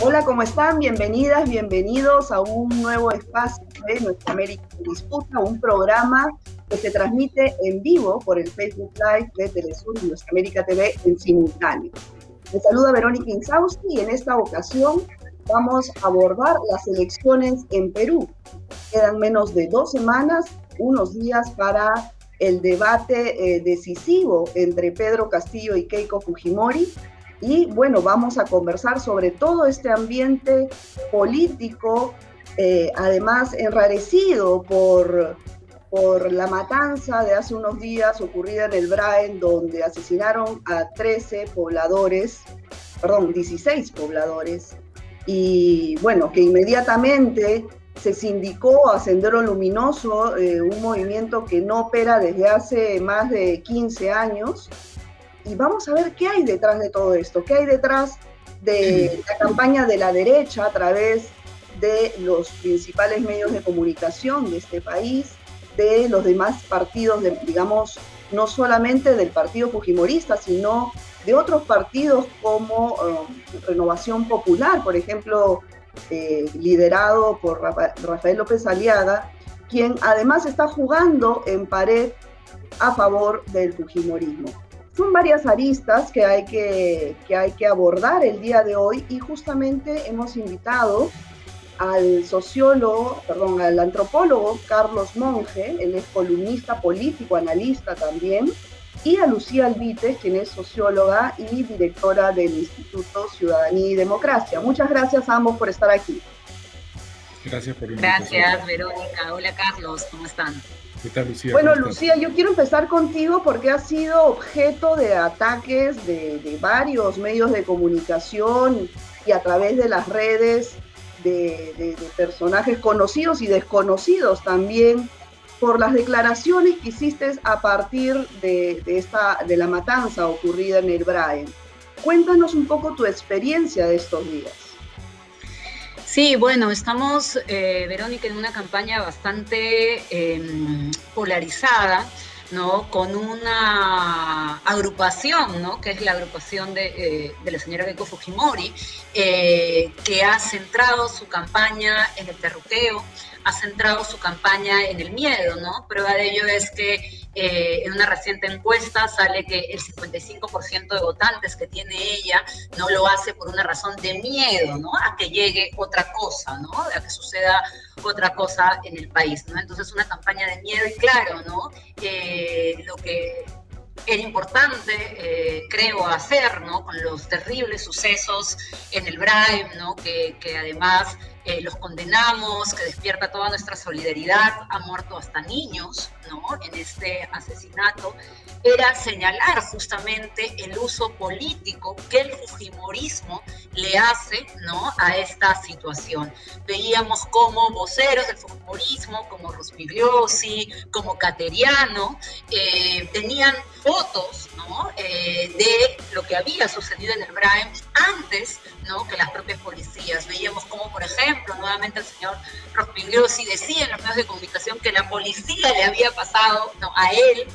Hola, ¿cómo están? Bienvenidas, bienvenidos a un nuevo espacio de Nuestra América en Disputa, un programa que se transmite en vivo por el Facebook Live de Telesur y Nuestra América TV en simultáneo. Me saluda Verónica Insausti y en esta ocasión vamos a abordar las elecciones en Perú. Quedan menos de dos semanas, unos días para el debate eh, decisivo entre Pedro Castillo y Keiko Fujimori. Y bueno, vamos a conversar sobre todo este ambiente político, eh, además enrarecido por, por la matanza de hace unos días ocurrida en el Braen, donde asesinaron a 13 pobladores, perdón, 16 pobladores, y bueno, que inmediatamente se sindicó a Sendero Luminoso, eh, un movimiento que no opera desde hace más de 15 años. Y vamos a ver qué hay detrás de todo esto, qué hay detrás de la campaña de la derecha a través de los principales medios de comunicación de este país, de los demás partidos, digamos, no solamente del partido fujimorista, sino de otros partidos como eh, Renovación Popular, por ejemplo, eh, liderado por Rafael López Aliaga, quien además está jugando en pared a favor del Fujimorismo. Son varias aristas que hay que, que hay que abordar el día de hoy y justamente hemos invitado al sociólogo, perdón, al antropólogo Carlos Monge, él es columnista político, analista también, y a Lucía Alvite, quien es socióloga y directora del Instituto Ciudadanía y Democracia. Muchas gracias a ambos por estar aquí. Gracias por Gracias, Verónica. Hola, Carlos. ¿Cómo están? ¿Qué tal, Lucía? Bueno, Lucía, yo quiero empezar contigo porque has sido objeto de ataques de, varios medios de comunicación y a través de las redes de, de personajes conocidos y desconocidos también por las declaraciones que hiciste a partir de, esta, de la matanza ocurrida en el Brian. Cuéntanos un poco tu experiencia de estos días. Sí, bueno, estamos, eh, Verónica, en una campaña bastante em, polarizada, ¿no? Con una agrupación, ¿no? Que es la agrupación de, eh, la señora Keiko Fujimori, eh, que ha centrado su campaña en el terruqueo, ha centrado su campaña en el miedo, ¿no? Prueba de ello es que eh, en una reciente encuesta sale que el 55% de votantes que tiene ella no lo hace por una razón de miedo, ¿no? A que llegue otra cosa, ¿no? A que suceda otra cosa en el país, ¿no? Entonces una campaña de miedo y claro, ¿no? Eh, lo que era importante, eh, creo, hacer, ¿no? Con los terribles sucesos en el Braille, ¿no? Que además eh, los condenamos, que despierta toda nuestra solidaridad, ha muerto hasta niños ¿no? en este asesinato, era señalar justamente el uso político que el Fujimorismo le hace ¿no? a esta situación. Veíamos como voceros del Fujimorismo, como Rospigliosi, como Cateriano, eh, tenían fotos ¿no? Eh, de lo que había sucedido en el Braem antes que las propias policías. Veíamos como, por ejemplo, nuevamente el señor Rospigliosi decía en los medios de comunicación que la policía le había pasado a él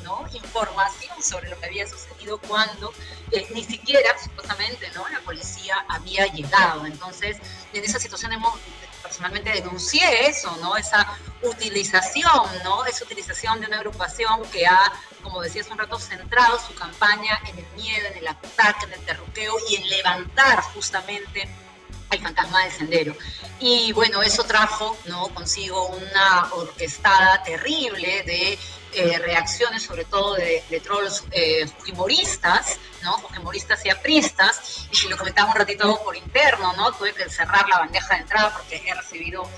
información sobre lo que había sucedido cuando eh, ni siquiera, supuestamente, la policía había llegado. Entonces, en esa situación hemos personalmente denuncié eso, ¿no? Esa utilización, ¿no? Esa utilización de una agrupación que ha, como decía hace un rato, centrado su campaña en el miedo, en el ataque, en el terruqueo y en levantar justamente el fantasma del sendero. Y bueno, eso trajo ¿no? consigo una orquestada terrible de eh, reacciones, sobre todo de, de trolls eh, fujimoristas, ¿no? Fujimoristas y apristas, y lo comentamos un ratito por interno, ¿no? Tuve que cerrar la bandeja de entrada porque he recibido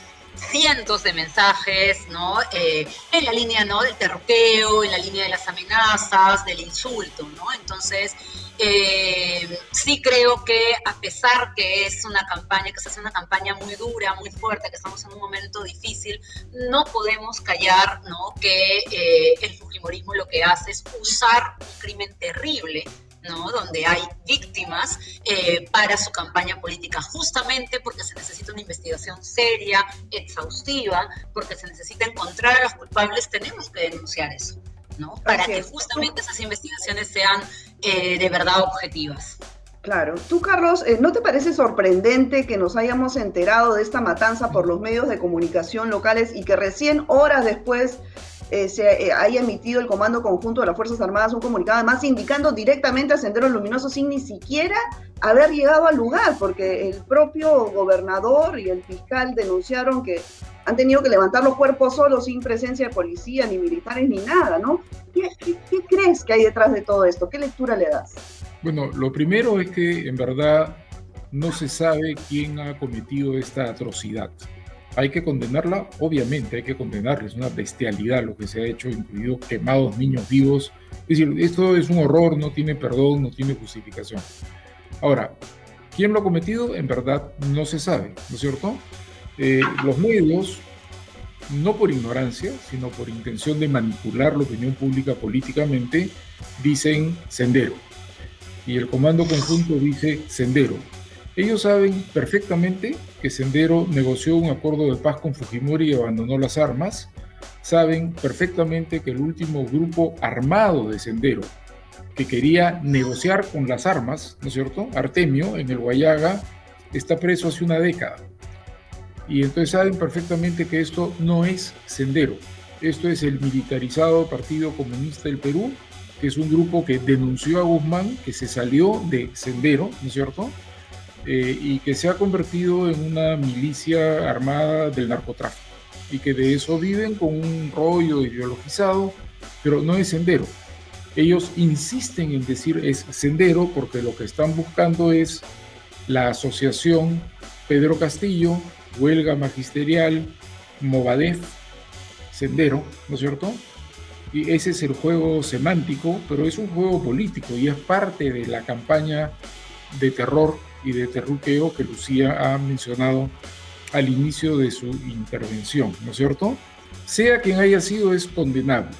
cientos de mensajes, ¿no? Eh, en la línea, ¿no? Del terruqueo, en la línea de las amenazas, del insulto, ¿no? Entonces, eh, sí creo que a pesar que es una campaña, que se hace una campaña muy dura, muy fuerte, que estamos en un momento difícil, no podemos callar ¿no? que eh, el Fujimorismo lo que hace es usar un crimen terrible ¿no? donde hay víctimas eh, para su campaña política, justamente porque se necesita una investigación seria, exhaustiva, porque se necesita encontrar a los culpables, tenemos que denunciar eso. ¿no? Para que justamente esas investigaciones sean eh, de verdad objetivas. Claro. Tú, Carlos, eh, ¿no te parece sorprendente que nos hayamos enterado de esta matanza por los medios de comunicación locales y que recién horas después eh, se eh, haya emitido el Comando Conjunto de las Fuerzas Armadas un comunicado, además indicando directamente a Sendero Luminoso sin ni siquiera haber llegado al lugar, porque el propio gobernador y el fiscal denunciaron que han tenido que levantar los cuerpos solos sin presencia de policía, ni militares, ni nada, ¿no? ¿Qué, qué crees que hay detrás de todo esto? ¿Qué lectura le das? Bueno, lo primero es que en verdad no se sabe quién ha cometido esta atrocidad. Hay que condenarla, obviamente hay que condenarla, es una bestialidad lo que se ha hecho, incluido quemados niños vivos. Es decir, esto es un horror, no tiene perdón, no tiene justificación. Ahora, ¿quién lo ha cometido? En verdad no se sabe, ¿no es cierto? Eh, los medios, no por ignorancia, sino por intención de manipular la opinión pública políticamente, dicen sendero. Y el comando conjunto dice sendero. Ellos saben perfectamente que Sendero negoció un acuerdo de paz con Fujimori y abandonó las armas. Saben perfectamente que el último grupo armado de Sendero que quería negociar con las armas, ¿no es cierto? Artemio, en el Guayaga, está preso hace una década. Y entonces saben perfectamente que esto no es Sendero. Esto es el militarizado Partido Comunista del Perú, que es un grupo que denunció a Guzmán, que se salió de Sendero, ¿no es cierto? Eh, y que se ha convertido en una milicia armada del narcotráfico y que de eso viven con un rollo ideologizado, pero no es sendero. Ellos insisten en decir es sendero porque lo que están buscando es la asociación Pedro Castillo, huelga magisterial, Movadef, sendero, ¿no es cierto? Y ese es el juego semántico, pero es un juego político y es parte de la campaña de terror y de terruqueo que Lucía ha mencionado al inicio de su intervención, ¿no es cierto? Sea quien haya sido, es condenable.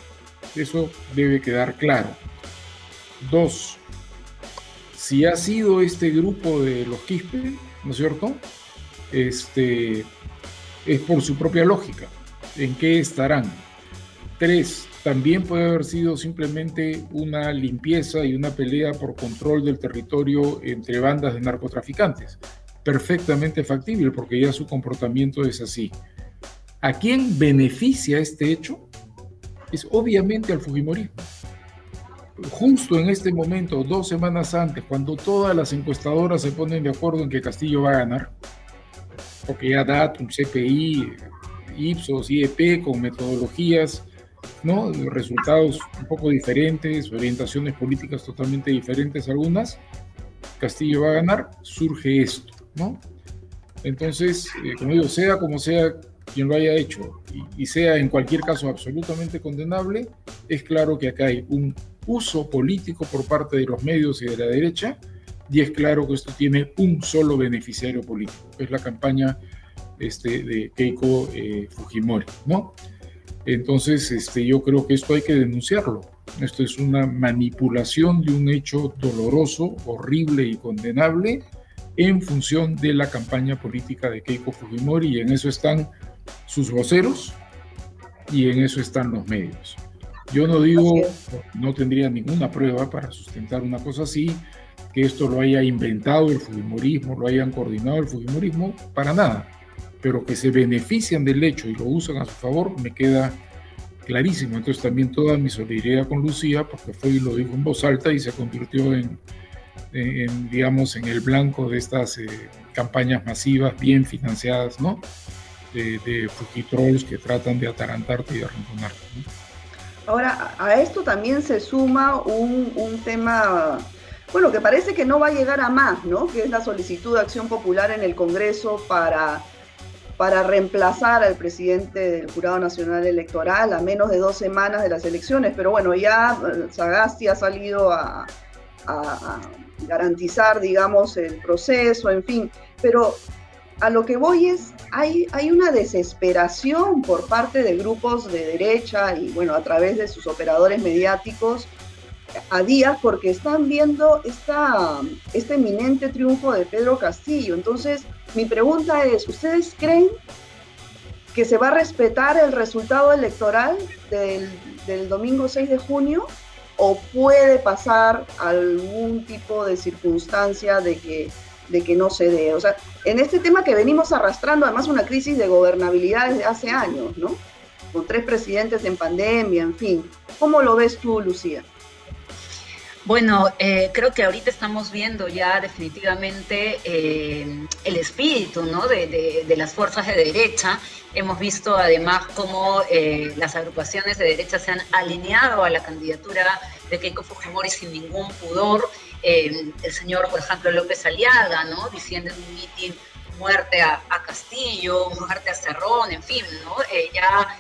Eso debe quedar claro. Dos, si ha sido este grupo de los Quispe, ¿no es cierto? Este, es por su propia lógica. ¿En qué estarán? Tres, también puede haber sido simplemente una limpieza y una pelea por control del territorio entre bandas de narcotraficantes. Perfectamente factible porque ya su comportamiento es así. ¿A quién beneficia este hecho? Es obviamente al Fujimorismo. Justo en este momento, dos semanas antes, cuando todas las encuestadoras se ponen de acuerdo en que Castillo va a ganar, porque ya Datum, CPI, Ipsos, IEP, con metodologías ¿no? Resultados un poco diferentes, orientaciones políticas totalmente diferentes algunas. Castillo va a ganar, surge esto, ¿no? Entonces, eh, como digo, sea como sea quien lo haya hecho y, sea en cualquier caso absolutamente condenable, es claro que acá hay un uso político por parte de los medios y de la derecha, y es claro que esto tiene un solo beneficiario político, es la campaña este, de Keiko eh, Fujimori, ¿no? Entonces, este, yo creo que esto hay que denunciarlo. Esto es una manipulación de un hecho doloroso, horrible y condenable en función de la campaña política de Keiko Fujimori y en eso están sus voceros y en eso están los medios. Yo no digo, no tendría ninguna prueba para sustentar una cosa así, que esto lo haya inventado el Fujimorismo, lo hayan coordinado el Fujimorismo, para nada pero que se benefician del hecho y lo usan a su favor, me queda clarísimo. Entonces también toda mi solidaridad con Lucía, porque fue y lo dijo en voz alta y se convirtió en, digamos, en el blanco de estas eh, campañas masivas, bien financiadas, ¿no? De, de fujitrolls que tratan de atarantarte y arrinconarte. Ahora, a esto también se suma un, un tema bueno, que parece que no va a llegar a más, ¿no? Que es la solicitud de acción popular en el Congreso para para reemplazar al presidente del Jurado Nacional Electoral a menos de dos semanas de las elecciones. Pero bueno, ya eh, Sagasti ha salido a, garantizar, digamos, el proceso, en fin. Pero a lo que voy es, hay, hay una desesperación por parte de grupos de derecha y bueno, a través de sus operadores mediáticos a días porque están viendo esta, este eminente triunfo de Pedro Castillo. Entonces, mi pregunta es, ¿ustedes creen que se va a respetar el resultado electoral del, domingo 6 de junio? o puede pasar algún tipo de circunstancia de que, de que no se dé. O sea, en este tema que venimos arrastrando además una crisis de gobernabilidad desde hace años, ¿no? Con tres presidentes en pandemia, en fin. ¿Cómo lo ves tú, Lucía? Bueno, eh, creo que ahorita estamos viendo ya definitivamente eh, el espíritu ¿no? de, las fuerzas de derecha. Hemos visto además cómo eh, las agrupaciones de derecha se han alineado a la candidatura de Keiko Fujimori sin ningún pudor. el señor, por ejemplo, López Aliaga, ¿no? diciendo en un mitin muerte a, Castillo, muerte a Cerrón, en fin, ¿no? ya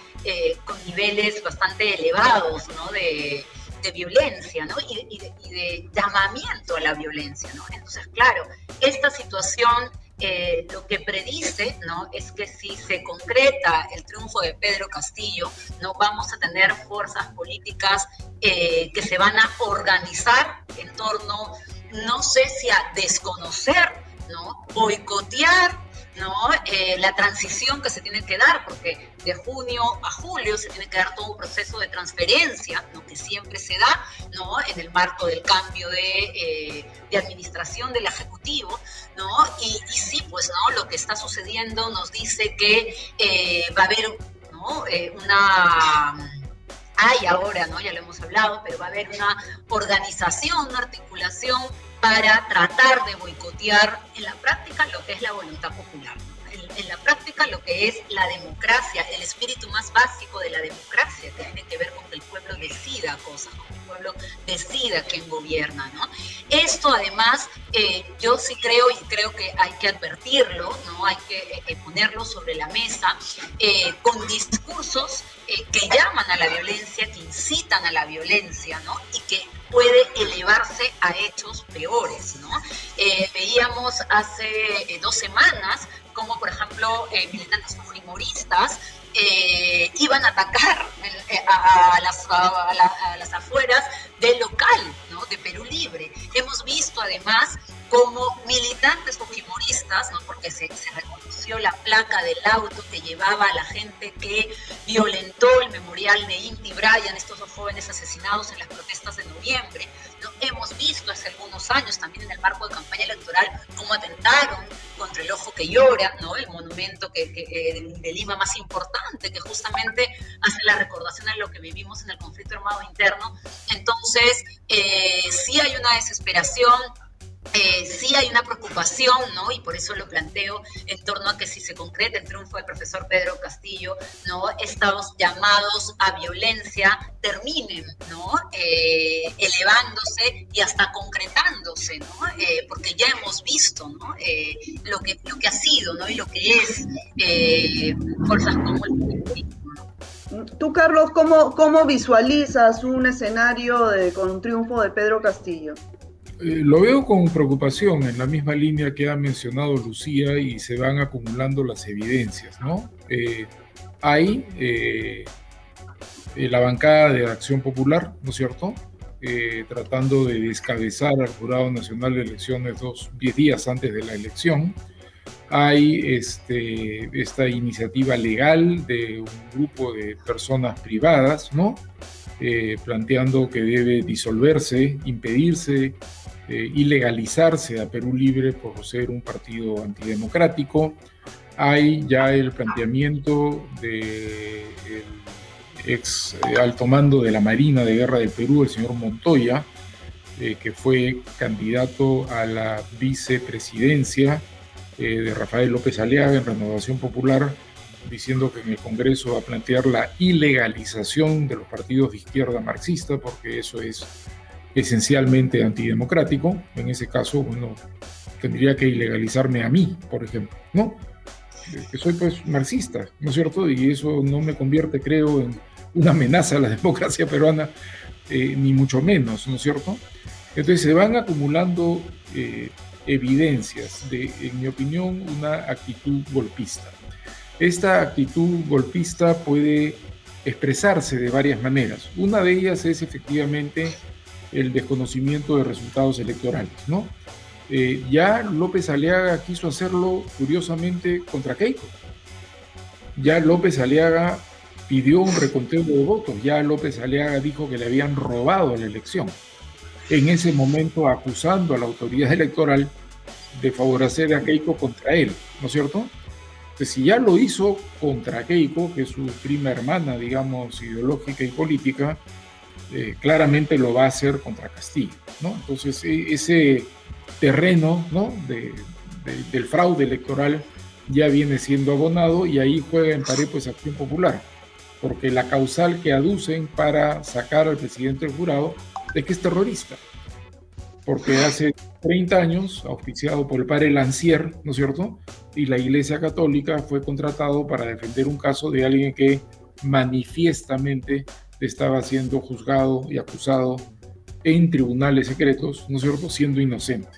con niveles bastante elevados ¿no? de de violencia, ¿no? Y, de, llamamiento a la violencia, ¿no? Entonces, claro, esta situación eh, lo que predice, ¿no? Es que si se concreta el triunfo de Pedro Castillo, no vamos a tener fuerzas políticas eh, que se van a organizar en torno, no sé si a desconocer, ¿no? Boicotear ¿no? Eh, la transición que se tiene que dar, porque de junio a julio se tiene que dar todo un proceso de transferencia, ¿no? que siempre se da ¿no? en el marco del cambio de, eh, de administración del Ejecutivo, ¿no? Y, sí, pues ¿no? lo que está sucediendo nos dice que eh, va a haber ¿no? una hay ahora, ¿no? Ya lo hemos hablado, pero va a haber una organización, una articulación para tratar de boicotear en la práctica lo que es la voluntad popular. En, la práctica lo que es la democracia, el espíritu más básico de la democracia, que tiene que ver con que el pueblo decida cosas, con que el pueblo decida quién gobierna. ¿no? Esto además, eh, yo sí creo y creo que hay que advertirlo, ¿no? hay que eh, eh, ponerlo sobre la mesa con discursos que llaman a la violencia, que incitan a la violencia, ¿no? y que puede elevarse a hechos peores. ¿no? Veíamos hace dos semanas como, por ejemplo, eh, militantes fujimoristas iban a atacar a, las, a, las, afueras del local ¿no? de Perú Libre. Hemos visto además como militantes fujimoristas, ¿no? porque se, se, reconoció la placa del auto que llevaba a la gente que violentó el memorial de Inti Bryan, estos dos jóvenes asesinados en las protestas de noviembre. Hemos visto hace algunos años, también en el marco de campaña electoral, cómo atentaron contra el ojo que llora, ¿no? el monumento que, eh, de Lima más importante, que justamente hace la recordación a lo que vivimos en el conflicto armado interno. Entonces, eh, sí hay una desesperación eh, sí hay una preocupación, ¿no? Y por eso lo planteo en torno a que si se concreta el triunfo del profesor Pedro Castillo, ¿no? Estos llamados a violencia terminen, ¿no? Eh, elevándose y hasta concretándose, ¿no? Eh, porque ya hemos visto, ¿no? lo, que, lo que ha sido, ¿no? Y lo que es fuerzas como el Tú, Carlos, ¿cómo, cómo visualizas un escenario con un triunfo de Pedro Castillo? Eh, lo veo con preocupación en la misma línea que ha mencionado Lucía y se van acumulando las evidencias, ¿no? Eh, hay eh, la bancada de Acción Popular, ¿no es cierto? tratando de descabezar al Jurado Nacional de Elecciones dos, diez días antes de la elección. Hay este, esta iniciativa legal de un grupo de personas privadas, ¿no? Planteando que debe disolverse, impedirse eh, ilegalizarse a Perú Libre por ser un partido antidemocrático. Hay ya el planteamiento del ex eh, alto mando de la Marina de Guerra del Perú, el señor Montoya, eh, que fue candidato a la vicepresidencia de Rafael López Aliaga en Renovación Popular, diciendo que en el Congreso va a plantear la ilegalización de los partidos de izquierda marxista, porque eso es esencialmente antidemocrático, en ese caso, bueno, tendría que ilegalizarme a mí, por ejemplo, ¿no? Soy pues marxista, ¿no es cierto? Y eso no me convierte, creo, en una amenaza a la democracia peruana, eh, ni mucho menos, ¿no es cierto? Entonces se van acumulando eh, evidencias de, en mi opinión, una actitud golpista. Esta actitud golpista puede expresarse de varias maneras. Una de ellas es efectivamente el desconocimiento de resultados electorales, ¿no? Eh, ya López Aliaga quiso hacerlo curiosamente contra Keiko. Ya López Aliaga pidió un reconteo de votos. Ya López Aliaga dijo que le habían robado la elección. En ese momento acusando a la autoridad electoral de favorecer a Keiko contra él, ¿no es cierto? Pues si ya lo hizo contra Keiko, que es su prima hermana, digamos, ideológica y política, eh, claramente lo va a hacer contra Castillo, ¿no? Entonces, e, ese terreno, ¿no? del fraude electoral ya viene siendo abonado y ahí juega en pared pues Acción Popular, porque la causal que aducen para sacar al presidente del jurado es que es terrorista, porque hace 30 años, auspiciado por el padre Lancier, ¿no es cierto? Y la Iglesia Católica fue contratado para defender un caso de alguien que manifiestamente estaba siendo juzgado y acusado en tribunales secretos, ¿no es cierto?, siendo inocente.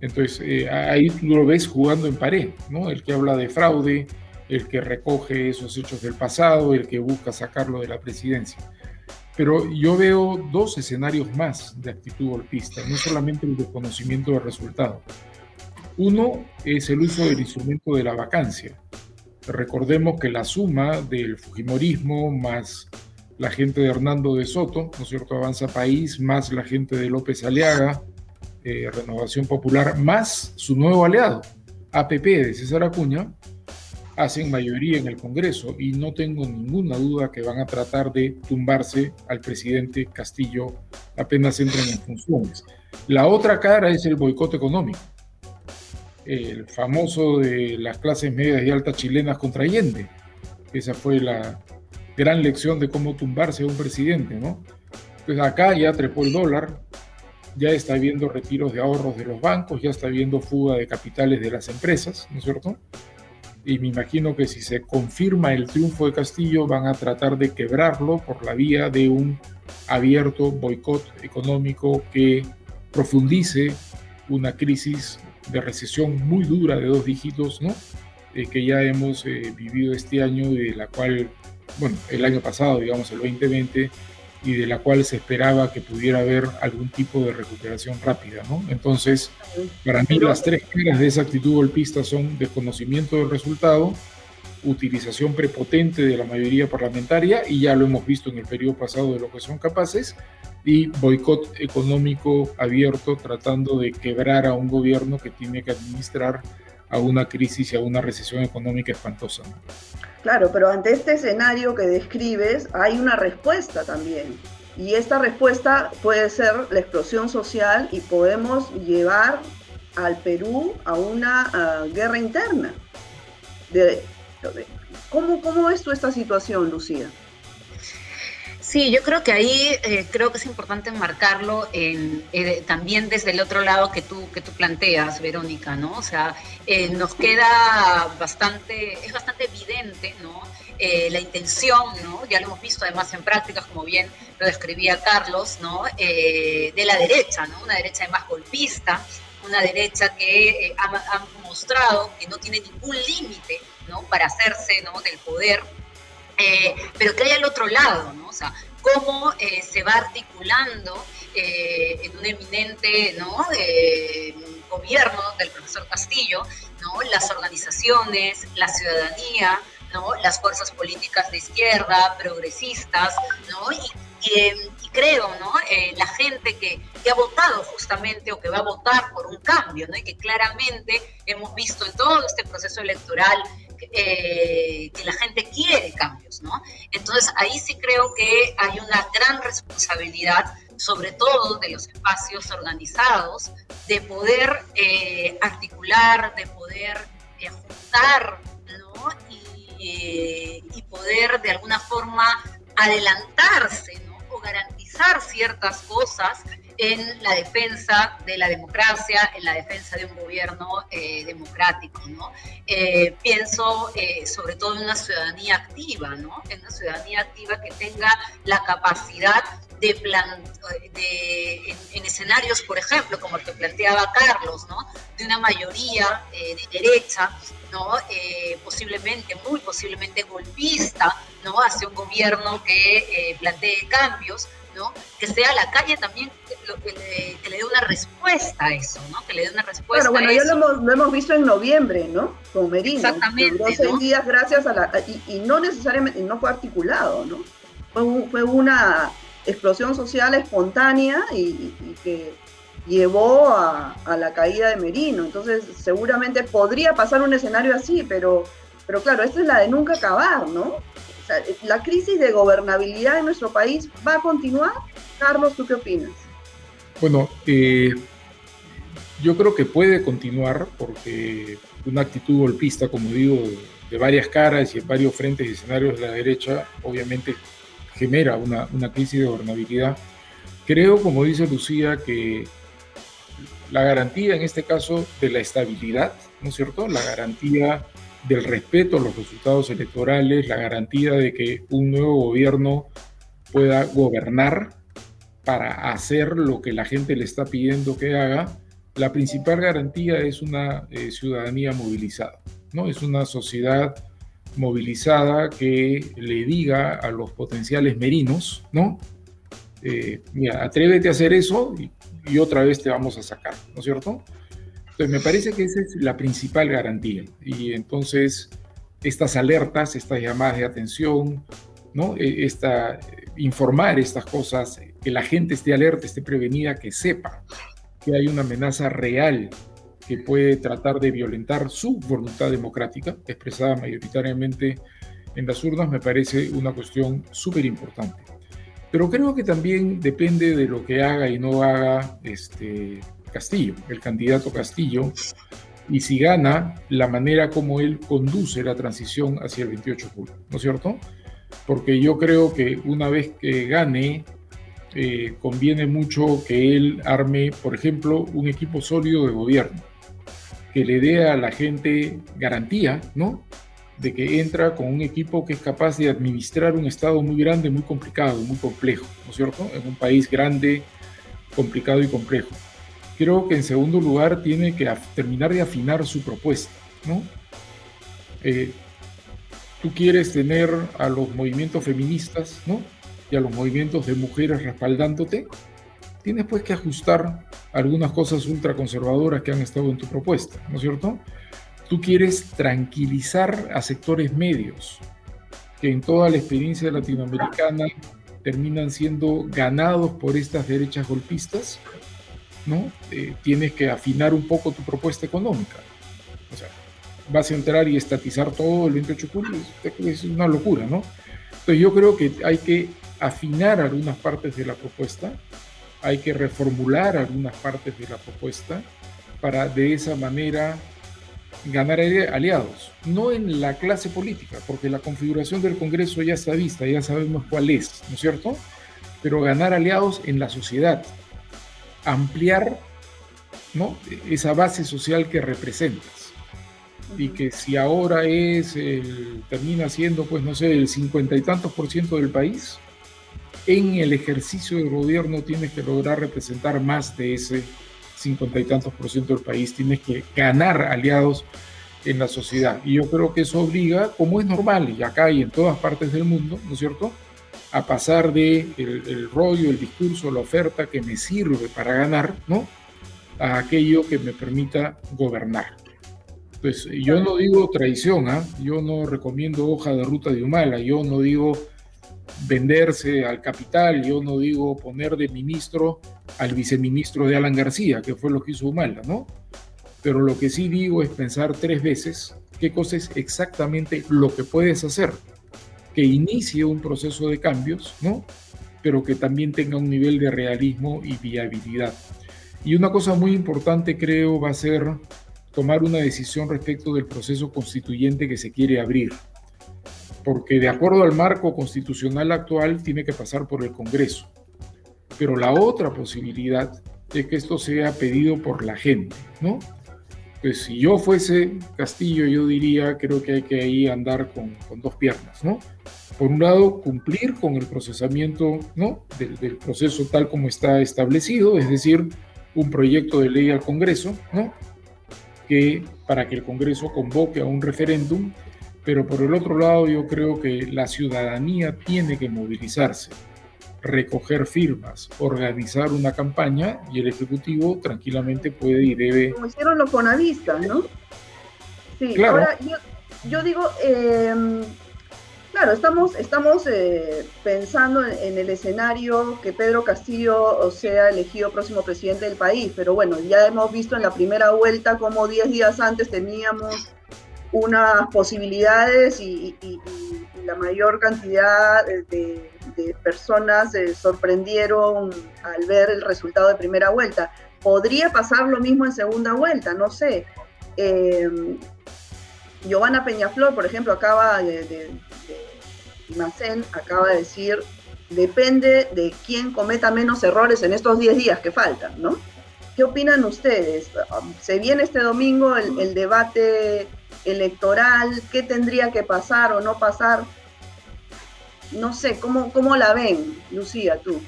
Entonces, eh, ahí tú lo ves jugando en pared, ¿no? El que habla de fraude, el que recoge esos hechos del pasado, el que busca sacarlo de la presidencia. Pero yo veo dos escenarios más de actitud golpista, no solamente el desconocimiento del resultado. Uno es el uso del instrumento de la vacancia. Recordemos que la suma del Fujimorismo más la gente de Hernando de Soto, ¿no es cierto? Avanza País, más la gente de López Aliaga, eh, Renovación Popular, más su nuevo aliado, APP de César Acuña, hacen mayoría en el Congreso y no tengo ninguna duda que van a tratar de tumbarse al presidente Castillo apenas entren en funciones. La otra cara es el boicot económico, el famoso de las clases medias y altas chilenas contra. Esa fue la, gran lección de cómo tumbarse a un presidente, ¿no? Pues acá ya trepó el dólar, ya está habiendo retiros de ahorros de los bancos, ya está habiendo fuga de capitales de las empresas, ¿no es cierto? Y me imagino que si se confirma el triunfo de Castillo van a tratar de quebrarlo por la vía de un abierto boicot económico que profundice una crisis de recesión muy dura de dos dígitos, ¿no? Eh, que ya hemos eh, vivido este año y de la cual bueno, el año pasado, digamos el 2020, y de la cual se esperaba que pudiera haber algún tipo de recuperación rápida, ¿no? Entonces, para mí las tres caras de esa actitud golpista son desconocimiento del resultado, utilización prepotente de la mayoría parlamentaria, y ya lo hemos visto en el periodo pasado de lo que son capaces, y boicot económico abierto tratando de quebrar a un gobierno que tiene que administrar a una crisis y a una recesión económica espantosa. Claro, pero ante este escenario que describes hay una respuesta también. Y esta respuesta puede ser la explosión social y podemos llevar al Perú a una guerra interna. ¿cómo, ¿Cómo ves tú esta situación, Lucía? Sí, yo creo que ahí eh, creo que es importante marcarlo en, eh, también desde el otro lado que tú, que tú planteas, Verónica, ¿no? O sea, eh, nos queda bastante, es bastante evidente, ¿no? la intención, ¿no? Ya lo hemos visto además en prácticas, como bien lo describía Carlos, ¿no? de la derecha, ¿no? Una derecha más golpista, una derecha que ha, ha, mostrado que no tiene ningún límite, ¿no? Para hacerse, ¿no? Del poder eh, pero que hay al otro lado, ¿no? O sea, cómo eh, se va articulando eh, en un eminente ¿no? gobierno del profesor Castillo, ¿no? Las organizaciones, la ciudadanía, ¿no? Las fuerzas políticas de izquierda, progresistas, ¿no? Y, creo, ¿no? la gente que, que, ha votado justamente o que va a votar por un cambio, ¿no? Y que claramente hemos visto en todo este proceso electoral eh, que la gente quiere cambios, ¿no? Entonces ahí sí creo que hay una gran responsabilidad, sobre todo de los espacios organizados, de poder eh, articular, de poder eh, juntar, ¿no? Y, y, poder de alguna forma adelantarse, ¿no? O garantizar ciertas cosas en la defensa de la democracia, en la defensa de un gobierno eh, democrático, ¿no? Eh, pienso eh, sobre todo en una ciudadanía activa, ¿no? En una ciudadanía activa que tenga la capacidad de, plan, de en, escenarios, por ejemplo, como el que planteaba Carlos, ¿no? De una mayoría de derecha, ¿no? posiblemente, muy posiblemente golpista, ¿no? Hacia un gobierno que plantee cambios, ¿no? Que sea la calle también lo que, le, dé una respuesta a eso, ¿no? Que le dé una respuesta bueno, ya lo hemos, visto en noviembre, ¿no? Con Merino. Exactamente. Duró seis días gracias a la... Y, no necesariamente, no fue articulado, ¿no? Fue, fue una explosión social espontánea y, que llevó a, la caída de Merino. Entonces, seguramente podría pasar un escenario así, pero, pero claro, esta es la de nunca acabar, ¿no? La crisis de gobernabilidad en nuestro país va a continuar. Carlos, ¿tú qué opinas? Bueno, eh, yo creo que puede continuar porque una actitud golpista, como digo, de varias caras y en varios frentes y escenarios de la derecha, obviamente genera una, una crisis de gobernabilidad. Creo, como dice Lucía, que la garantía en este caso de la estabilidad, ¿no es cierto? La garantía del respeto a los resultados electorales, la garantía de que un nuevo gobierno pueda gobernar para hacer lo que la gente le está pidiendo que haga, la principal garantía es una eh, ciudadanía movilizada, ¿no? Es una sociedad movilizada que le diga a los potenciales merinos, ¿no? Eh, mira, atrévete a hacer eso y, y, otra vez te vamos a sacar, ¿no es cierto? Entonces, me parece que esa es la principal garantía. Y entonces, estas alertas, estas llamadas de atención, ¿no? E, esta, informar estas cosas, que la gente esté alerta, esté prevenida, que sepa que hay una amenaza real que puede tratar de violentar su voluntad democrática, expresada mayoritariamente en las urnas, me parece una cuestión súper importante. Pero creo que también depende de lo que haga y no haga este Castillo, el candidato Castillo, y si gana, la manera como él conduce la transición hacia el 28 de julio, ¿no es cierto? Porque yo creo que una vez que gane, eh, conviene mucho que él arme, por ejemplo, un equipo sólido de gobierno que le dé a la gente garantía, ¿no? De que entra con un equipo que es capaz de administrar un Estado muy grande, muy complicado, muy complejo, ¿no es cierto? En un país grande, complicado y complejo. Creo que en segundo lugar tiene que terminar de afinar su propuesta, ¿no? Eh, tú quieres tener a los movimientos feministas, ¿no? Y a los movimientos de mujeres respaldándote, tienes pues que ajustar algunas cosas ultraconservadoras que han estado en tu propuesta, ¿no es cierto? Tú quieres tranquilizar a sectores medios que en toda la experiencia latinoamericana terminan siendo ganados por estas derechas golpistas, ¿no? Eh, tienes que afinar un poco tu propuesta económica. O sea, vas a entrar y estatizar todo el 28 de julio, es una locura, ¿no? Entonces yo creo que hay que afinar algunas partes de la propuesta hay que reformular algunas partes de la propuesta para de esa manera ganar aliados, no en la clase política, porque la configuración del Congreso ya está vista, ya sabemos cuál es, ¿no es cierto? Pero ganar aliados en la sociedad, ampliar ¿no? esa base social que representas. Y que si ahora es, termina siendo, pues no sé, el cincuenta y tantos por ciento del país, en el ejercicio del gobierno tienes que lograr representar más de ese cincuenta y tantos por ciento del país, tienes que ganar aliados en la sociedad. Y yo creo que eso obliga, como es normal, y acá y en todas partes del mundo, ¿no es cierto?, a pasar de el, rollo, el discurso, la oferta que me sirve para ganar, ¿no?, a aquello que me permita gobernar. Pues yo no digo traición, ¿ah? yo no recomiendo hoja de ruta de Humala, yo no digo venderse al capital, yo no digo poner de ministro al viceministro de Alan García, que fue lo que hizo Humala, ¿no? Pero lo que sí digo es pensar tres veces qué cosa es exactamente lo que puedes hacer, que inicie un proceso de cambios, ¿no? Pero que también tenga un nivel de realismo y viabilidad. Y una cosa muy importante creo va a ser tomar una decisión respecto del proceso constituyente que se quiere abrir porque de acuerdo al marco constitucional actual tiene que pasar por el Congreso. Pero la otra posibilidad es que esto sea pedido por la gente, ¿no? Pues si yo fuese Castillo, yo diría, creo que hay que ahí andar con, dos piernas, ¿no? Por un lado, cumplir con el procesamiento, ¿no? Del, del proceso tal como está establecido, es decir, un proyecto de ley al Congreso, ¿no? Que para que el Congreso convoque a un referéndum pero por el otro lado yo creo que la ciudadanía tiene que movilizarse recoger firmas, organizar una campaña y el Ejecutivo tranquilamente puede y debe... Como hicieron los conavistas, ¿no? Sí, claro. ahora yo, digo, em, claro, estamos, estamos eh, pensando en, el escenario que Pedro Castillo sea elegido próximo presidente del país, pero bueno, ya hemos visto en la primera vuelta como 10 días antes teníamos unas posibilidades y, la mayor cantidad de, personas se sorprendieron al ver el resultado de primera vuelta. Podría pasar lo mismo en segunda vuelta, no sé. Eh, Giovanna Peñaflor, por ejemplo, acaba de, de, acaba de decir, depende de quién cometa menos errores en estos 10 días que faltan, ¿no? ¿Qué opinan ustedes? Se viene este domingo el debate electoral, qué tendría que pasar o no pasar. No sé, ¿cómo, cómo la ven, Lucía, tú?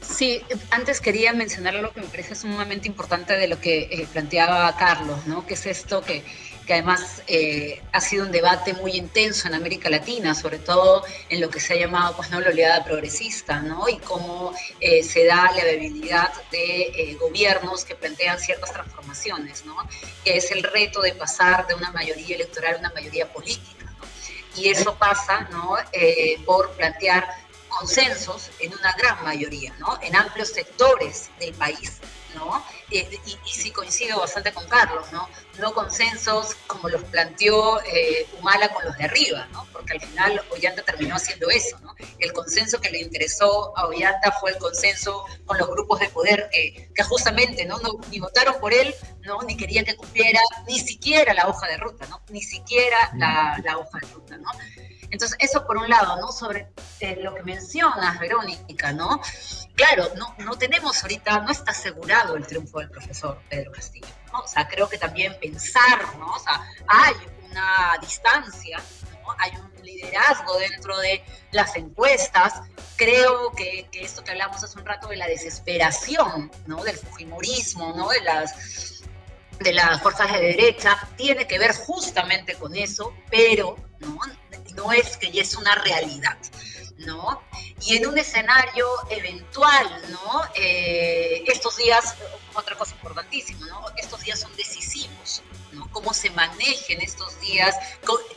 Sí, antes quería mencionar algo que me parece sumamente importante de lo que eh, planteaba Carlos, ¿no? Que es esto que que además eh, ha sido un debate muy intenso en América Latina, sobre todo en lo que se ha llamado pues, ¿no? la oleada progresista, ¿no? y cómo eh, se da la viabilidad de eh, gobiernos que plantean ciertas transformaciones, ¿no? que es el reto de pasar de una mayoría electoral a una mayoría política. ¿no? Y eso pasa ¿no? por plantear consensos en una gran mayoría, ¿no? en amplios sectores del país ¿no? Y, sí coincido bastante con Carlos, ¿no? No consensos como los planteó eh, Humala con los de arriba, ¿no? Porque al final Ollanta terminó haciendo eso, ¿no? El consenso que le interesó a Ollanta fue el consenso con los grupos de poder que, justamente, ¿no? Ni votaron por él, ¿no? Ni querían que cumpliera ni siquiera la hoja de ruta, ¿no? Ni siquiera la, la hoja de ruta, ¿no? Entonces, eso por un lado, ¿no? Sobre eh, lo que mencionas, Verónica, ¿no? Claro, no, no tenemos ahorita, no está asegurado el triunfo del profesor Pedro Castillo, ¿no? O sea, creo que también pensar, ¿no? O sea, hay una distancia, ¿no? Hay un liderazgo dentro de las encuestas. Creo que, que esto que hablamos hace un rato de la desesperación, ¿no? Del fujimorismo, ¿no? De las de las fuerzas de derecha tiene que ver justamente con eso, pero no, no es que ya es una realidad. ¿no? Y en un escenario eventual, ¿no? Eh, estos días, otra cosa importantísima, ¿no? Estos días son decisivos, ¿no? Cómo se manejen estos días,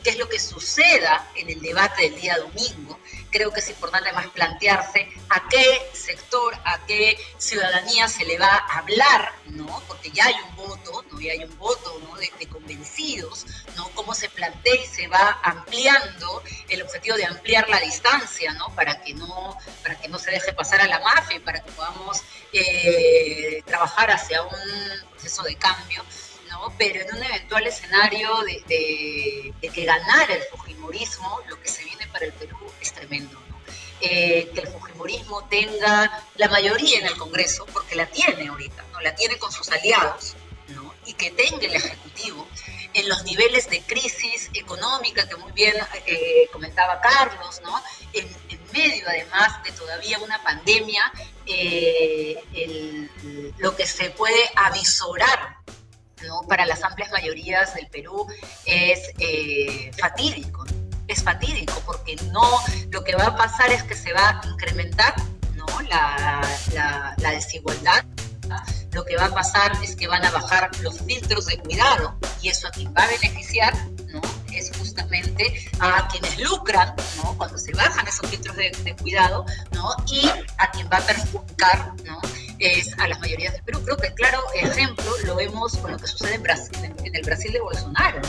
qué es lo que suceda en el debate del día domingo, creo que es importante más plantearse a qué sector, a qué ciudadanía se le va a hablar, ¿no? Porque ya hay un voto, ¿no? Ya hay un voto, ¿no? De, convencidos, ¿no? Cómo se plantea y se va ampliando el objetivo de ampliar la distancia, ¿no? Para que no, para que no se deje pasar a la mafia, para que podamos eh, trabajar hacia un proceso de cambio. ¿No? Pero en un eventual escenario de, de que ganara el Fujimorismo, lo que se viene para el Perú es tremendo. Eh, que el Fujimorismo tenga la mayoría en el Congreso, porque la tiene ahorita, ¿no? la tiene con sus aliados, ¿no? y que tenga el Ejecutivo en los niveles de crisis económica que muy bien eh, comentaba Carlos, ¿no? En, medio además de todavía una pandemia, eh, lo que se puede avisorar ¿no? para las amplias mayorías del Perú es fatídico es fatídico, porque no, lo que va a pasar es que se va a incrementar ¿no? la, desigualdad. Lo que va a pasar es que van a bajar los filtros de cuidado y eso a quien va a beneficiar ¿no? es justamente a quienes lucran cuando se bajan esos filtros de, cuidado y a quien va a perjudicar ¿no? Es a las mayorías del Perú. Creo que claro ejemplo lo vemos con lo que sucede en, Brasil, en el Brasil de Bolsonaro.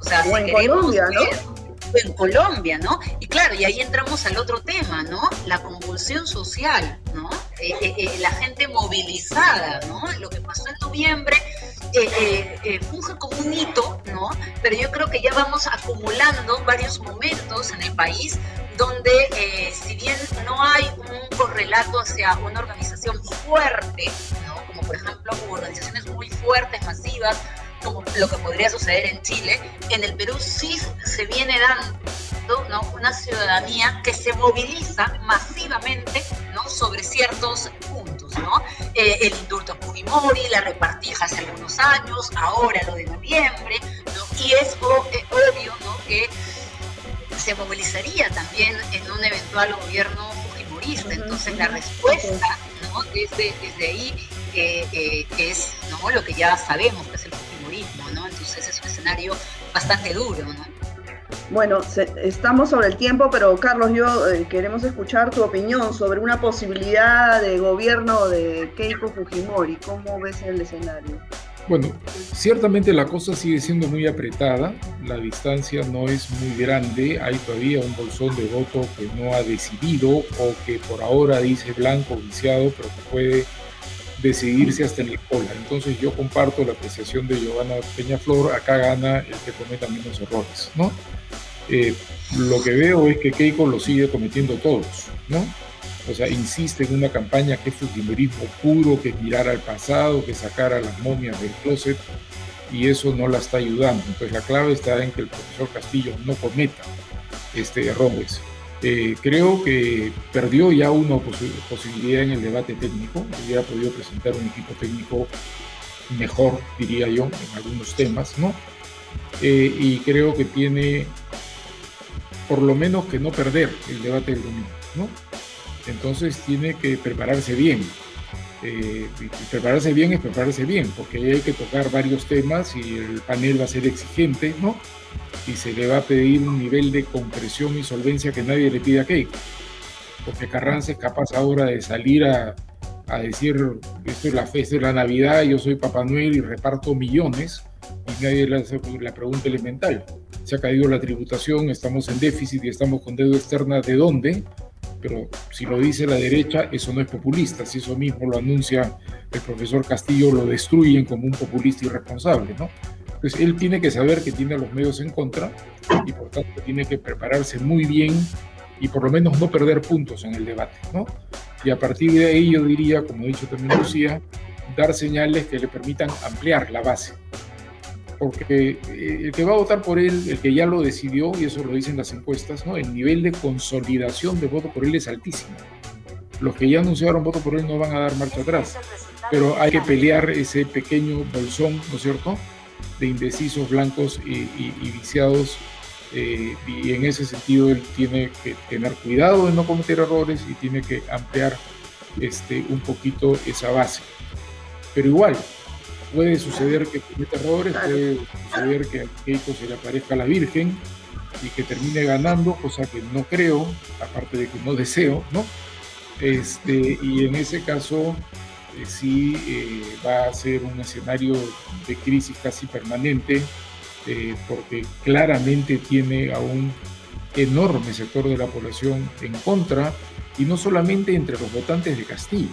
O sea, o en Colombia, ¿no? en Colombia, ¿no? Y claro, y ahí entramos al otro tema, ¿no? La convulsión social, ¿no? Eh, eh, eh, la gente movilizada, ¿no? Lo que pasó en noviembre funge como un hito, ¿no? Pero yo creo que ya vamos acumulando varios momentos en el país donde si bien no hay un correlato hacia una organización fuerte, ¿no? Como por ejemplo organizaciones muy fuertes, masivas, como lo que podría suceder en Chile, en el Perú sí se viene dando ¿no? una ciudadanía que se moviliza masivamente ¿no? sobre ciertos puntos. ¿no? Eh, el indulto Fujimori, la repartija hace algunos años, ahora lo de noviembre, ¿no? y es eh, obvio ¿no? que se movilizaría también en un eventual gobierno vista. Entonces la respuesta ¿no? desde, desde ahí eh, es ¿no? lo que ya sabemos que es el fujimorismo, ¿no? Entonces es un escenario bastante duro, ¿no? Bueno, estamos sobre el tiempo, pero Carlos, yo eh, queremos escuchar tu opinión sobre una posibilidad de gobierno de Keiko Fujimori. ¿Cómo ves el escenario? Bueno, ciertamente la cosa sigue siendo muy apretada, la distancia no es muy grande, hay todavía un bolsón de voto que no ha decidido o que por ahora dice blanco viciado, pero que puede decidirse hasta en la cola. Entonces yo comparto la apreciación de Giovanna Peñaflor, acá gana el que cometa menos errores, ¿no? Eh, lo que veo es que Keiko lo sigue cometiendo todos, ¿no? O sea, insiste en una campaña que es fujimorismo puro, que es mirar al pasado, que sacar a las momias del closet, y eso no la está ayudando. Entonces la clave está en que el profesor Castillo no cometa este, errores. Eh, creo que perdió ya una posibilidad en el debate técnico, hubiera podido presentar un equipo técnico mejor, diría yo, en algunos temas, ¿no? Eh, y creo que tiene por lo menos que no perder el debate del domingo, ¿no? Entonces tiene que prepararse bien. Eh, prepararse bien es prepararse bien, porque hay que tocar varios temas y el panel va a ser exigente, ¿no? Y se le va a pedir un nivel de compresión y solvencia que nadie le pide a Keiko. Porque Carranza es capaz ahora de salir a, a decir, esto es la fe, de la Navidad, yo soy Papá Noel y reparto millones, y nadie le hace la pregunta elemental. Se ha caído la tributación, estamos en déficit y estamos con deuda externa, ¿de dónde? Pero si lo dice la derecha, eso no es populista. Si eso mismo lo anuncia el profesor Castillo, lo destruyen como un populista irresponsable, ¿no? Entonces él tiene que saber que tiene a los medios en contra y por tanto tiene que prepararse muy bien y por lo menos no perder puntos en el debate, ¿no? Y a partir de ahí yo diría, como ha dicho también Lucía, dar señales que le permitan ampliar la base porque eh, el que va a votar por él, el que ya lo decidió, y eso lo dicen las encuestas, ¿no? el nivel de consolidación de voto por él es altísimo. Los que ya anunciaron voto por él no van a dar marcha atrás, pero hay que pelear ese pequeño bolsón, ¿no es cierto?, de indecisos, blancos y, viciados, eh, y en ese sentido él tiene que tener cuidado de no cometer errores y tiene que ampliar este, un poquito esa base. Pero igual, puede suceder que cometa errores, puede suceder que a Keiko se le aparezca la Virgen y que termine ganando, cosa que no creo, aparte de que no deseo, ¿no? Este, y en ese caso eh, sí eh, va a ser un escenario de crisis casi permanente, eh, porque claramente tiene a un enorme sector de la población en contra, y no solamente entre los votantes de Castillo,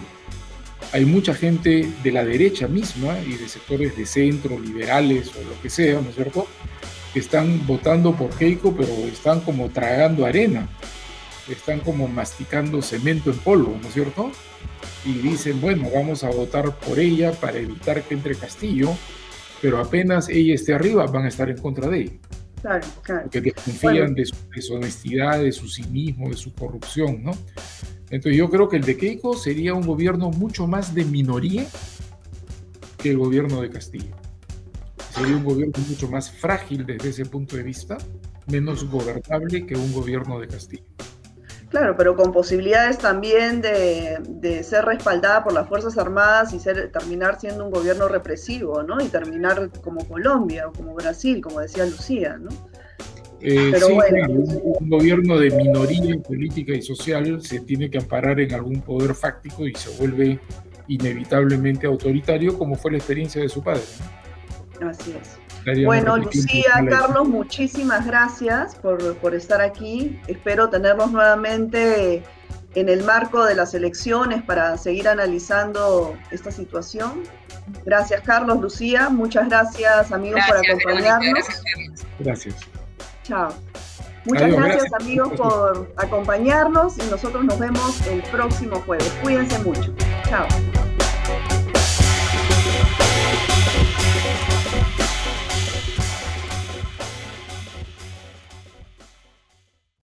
hay mucha gente de la derecha misma y de sectores de centro, liberales o lo que sea, ¿no es cierto?, que están votando por Keiko, pero están como tragando arena, están como masticando cemento en polvo, ¿no es cierto? Y dicen, bueno, vamos a votar por ella para evitar que entre Castillo, pero apenas ella esté arriba van a estar en contra de ella. Claro, claro. Porque desconfían de su deshonestidad, de su cinismo, de su corrupción, ¿no? Entonces yo creo que el de Keiko sería un gobierno mucho más de minoría que el gobierno de Castillo. Sería un gobierno mucho más frágil desde ese punto de vista, menos gobernable que un gobierno de Castillo. Claro, pero con posibilidades también de, ser respaldada por las Fuerzas Armadas y ser, terminar siendo un gobierno represivo, ¿no? Y terminar como Colombia o como Brasil, como decía Lucía, ¿no? Eh, Pero bueno. un, gobierno de minoría política y social se tiene que amparar en algún poder fáctico y se vuelve inevitablemente autoritario, como fue la experiencia de su padre. Así es. Bueno, Lucía, Carlos, muchísimas gracias por, por estar aquí. Espero tenerlos nuevamente en el marco de las elecciones para seguir analizando esta situación. Gracias, Carlos, Lucía. Muchas gracias, amigos, por acompañarnos. Gracias. Chao. Muchas gracias, amigos por acompañarnos y nosotros nos vemos el próximo jueves. Cuídense mucho. Chao.